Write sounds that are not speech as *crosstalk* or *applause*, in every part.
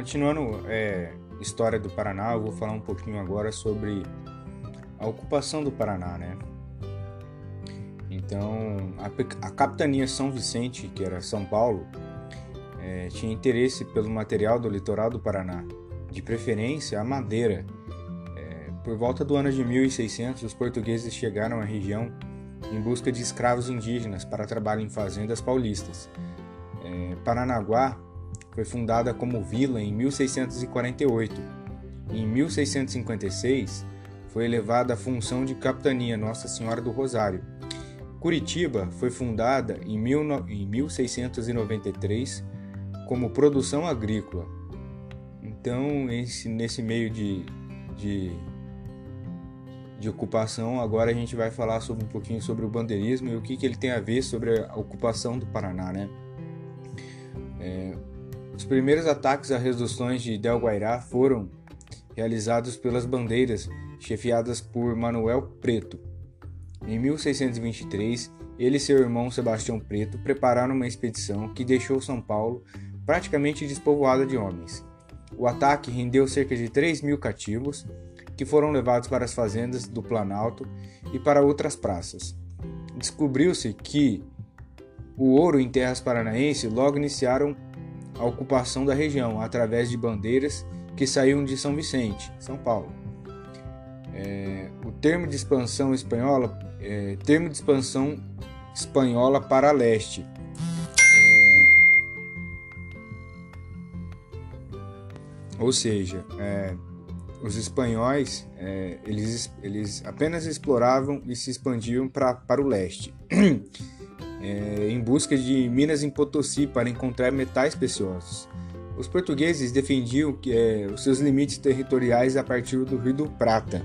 continuando é, história do Paraná, eu vou falar um pouquinho agora sobre a ocupação do Paraná, né? Então, a, a capitania São Vicente, que era São Paulo, é, tinha interesse pelo material do litoral do Paraná, de preferência a madeira. É, por volta do ano de 1600, os portugueses chegaram à região em busca de escravos indígenas para trabalho em fazendas paulistas. É, Paranaguá foi fundada como vila em 1648. Em 1656, foi elevada à função de capitania Nossa Senhora do Rosário. Curitiba foi fundada em 1693 como produção agrícola. Então, esse, nesse meio de, de, de, ocupação, agora a gente vai falar sobre um pouquinho sobre o bandeirismo e o que, que ele tem a ver sobre a ocupação do Paraná, né? É, os primeiros ataques a reduções de Del Guairá foram realizados pelas bandeiras chefiadas por Manuel Preto. Em 1623, ele e seu irmão Sebastião Preto prepararam uma expedição que deixou São Paulo praticamente despovoada de homens. O ataque rendeu cerca de 3 mil cativos, que foram levados para as fazendas do Planalto e para outras praças. Descobriu-se que o ouro em terras paranaenses logo iniciaram a ocupação da região através de bandeiras que saíam de São Vicente, São Paulo. É, o termo de expansão espanhola, é, termo de expansão espanhola para leste. É, ou seja, é, os espanhóis é, eles, eles apenas exploravam e se expandiam pra, para o leste. *clears throat* é, em busca de minas em Potosí para encontrar metais preciosos. Os portugueses defendiam que, é, os seus limites territoriais a partir do Rio do Prata.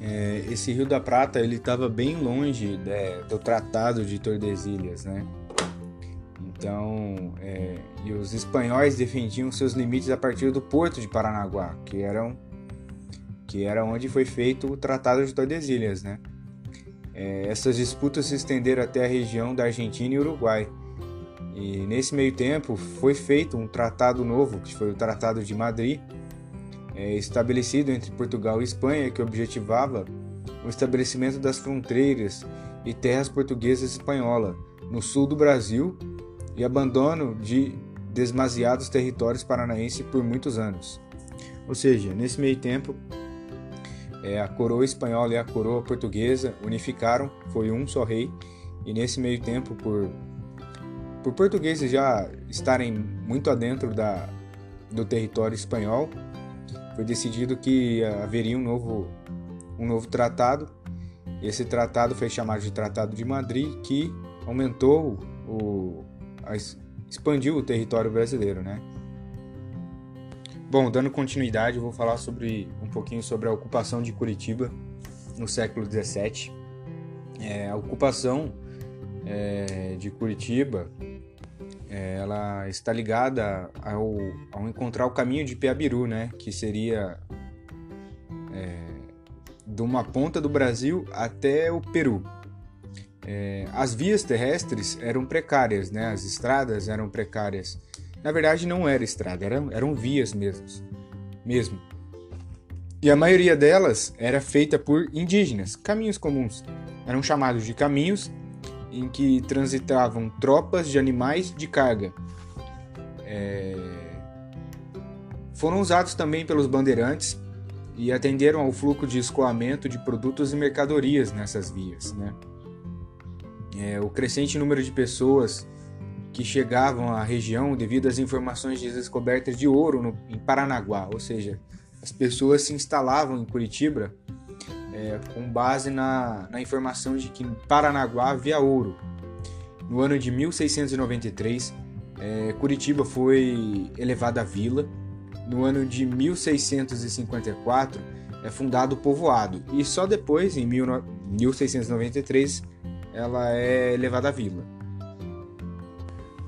É, esse Rio da Prata ele estava bem longe né, do Tratado de Tordesilhas, né? Então, é, e os espanhóis defendiam seus limites a partir do Porto de Paranaguá, que eram que era onde foi feito o Tratado de Tordesilhas, né? É, essas disputas se estenderam até a região da Argentina e Uruguai. E nesse meio tempo foi feito um tratado novo, que foi o Tratado de Madrid, é, estabelecido entre Portugal e Espanha, que objetivava o estabelecimento das fronteiras e terras portuguesas e espanhola no sul do Brasil e abandono de demasiados territórios paranaenses por muitos anos. Ou seja, nesse meio tempo, é, a coroa espanhola e a coroa portuguesa unificaram, foi um só rei, e nesse meio tempo, por, por portugueses já estarem muito adentro da, do território espanhol, foi decidido que haveria um novo, um novo tratado. Esse tratado foi chamado de Tratado de Madrid, que aumentou o, expandiu o território brasileiro, né? Bom, dando continuidade, eu vou falar sobre um pouquinho sobre a ocupação de Curitiba no século XVII. É, a ocupação é, de Curitiba é, ela está ligada ao, ao, encontrar o caminho de Piabiru, né, que seria é, de uma ponta do Brasil até o Peru. É, as vias terrestres eram precárias, né, as estradas eram precárias na verdade, não era estrada, eram, eram vias mesmo, mesmo. E a maioria delas era feita por indígenas, caminhos comuns. Eram chamados de caminhos em que transitavam tropas de animais de carga. É... Foram usados também pelos bandeirantes e atenderam ao fluxo de escoamento de produtos e mercadorias nessas vias. Né? É, o crescente número de pessoas que chegavam à região devido às informações de descobertas de ouro no, em Paranaguá, ou seja, as pessoas se instalavam em Curitiba é, com base na, na informação de que em Paranaguá havia ouro. No ano de 1693, é, Curitiba foi elevada à vila. No ano de 1654, é fundado o povoado e só depois, em 1693, ela é elevada à vila.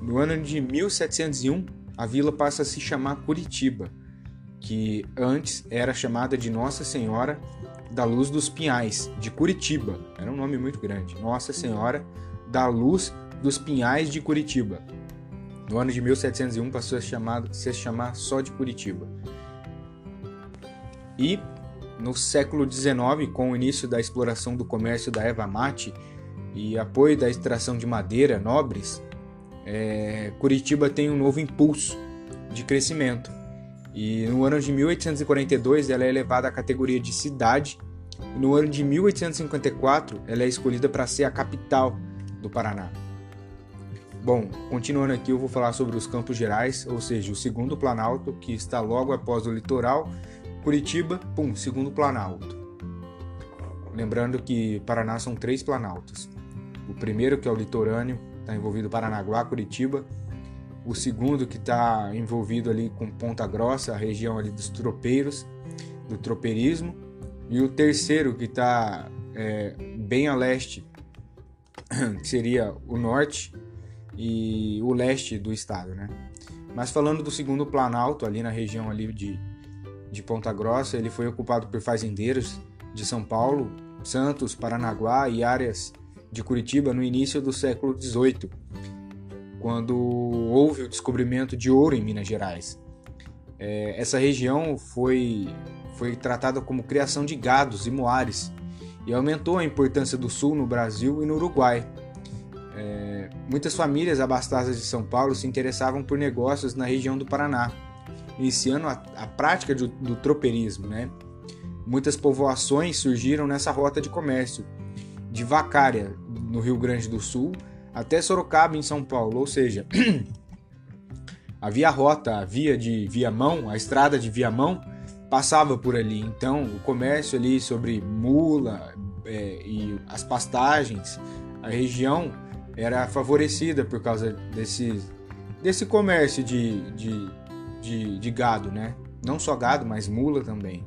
No ano de 1701, a vila passa a se chamar Curitiba, que antes era chamada de Nossa Senhora da Luz dos Pinhais, de Curitiba. Era um nome muito grande. Nossa Senhora da Luz dos Pinhais de Curitiba. No ano de 1701 passou a, chamar, se chamar só de Curitiba. E no século XIX, com o início da exploração do comércio da erva mate e apoio da extração de madeira nobres, é, Curitiba tem um novo impulso de crescimento. E no ano de 1842 ela é elevada à categoria de cidade. E no ano de 1854 ela é escolhida para ser a capital do Paraná. Bom, continuando aqui, eu vou falar sobre os Campos Gerais, ou seja, o segundo Planalto, que está logo após o litoral. Curitiba, pum, segundo Planalto. Lembrando que Paraná são três planaltos. O primeiro, que é o litorâneo, está envolvido Paranaguá, Curitiba. O segundo, que está envolvido ali com Ponta Grossa, a região ali dos tropeiros, do tropeirismo. E o terceiro, que está é, bem a leste, *clears throat* que seria o norte e o leste do estado, né? Mas falando do segundo Planalto, ali na região ali de, de Ponta Grossa, ele foi ocupado por fazendeiros de São Paulo, Santos, Paranaguá e áreas de Curitiba no início do século XVIII, quando houve o descobrimento de ouro em Minas Gerais. É, essa região foi, foi tratada como criação de gados e moares e aumentou a importância do sul no Brasil e no Uruguai. É, muitas famílias abastadas de São Paulo se interessavam por negócios na região do Paraná, iniciando a, a prática do, do tropeirismo. Né? Muitas povoações surgiram nessa rota de comércio, de Vacária, no Rio Grande do Sul, até Sorocaba, em São Paulo. Ou seja, *clears throat* a rota, a via de Viamão, a estrada de Viamão, passava por ali. Então, o comércio ali sobre mula é, e as pastagens, a região era favorecida por causa desse, desse comércio de, de, de, de gado, né? Não só gado, mas mula também.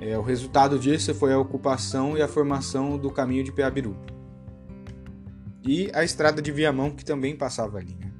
É, o resultado disso foi a ocupação e a formação do caminho de Peabiru. E a estrada de Viamão, que também passava ali. Né?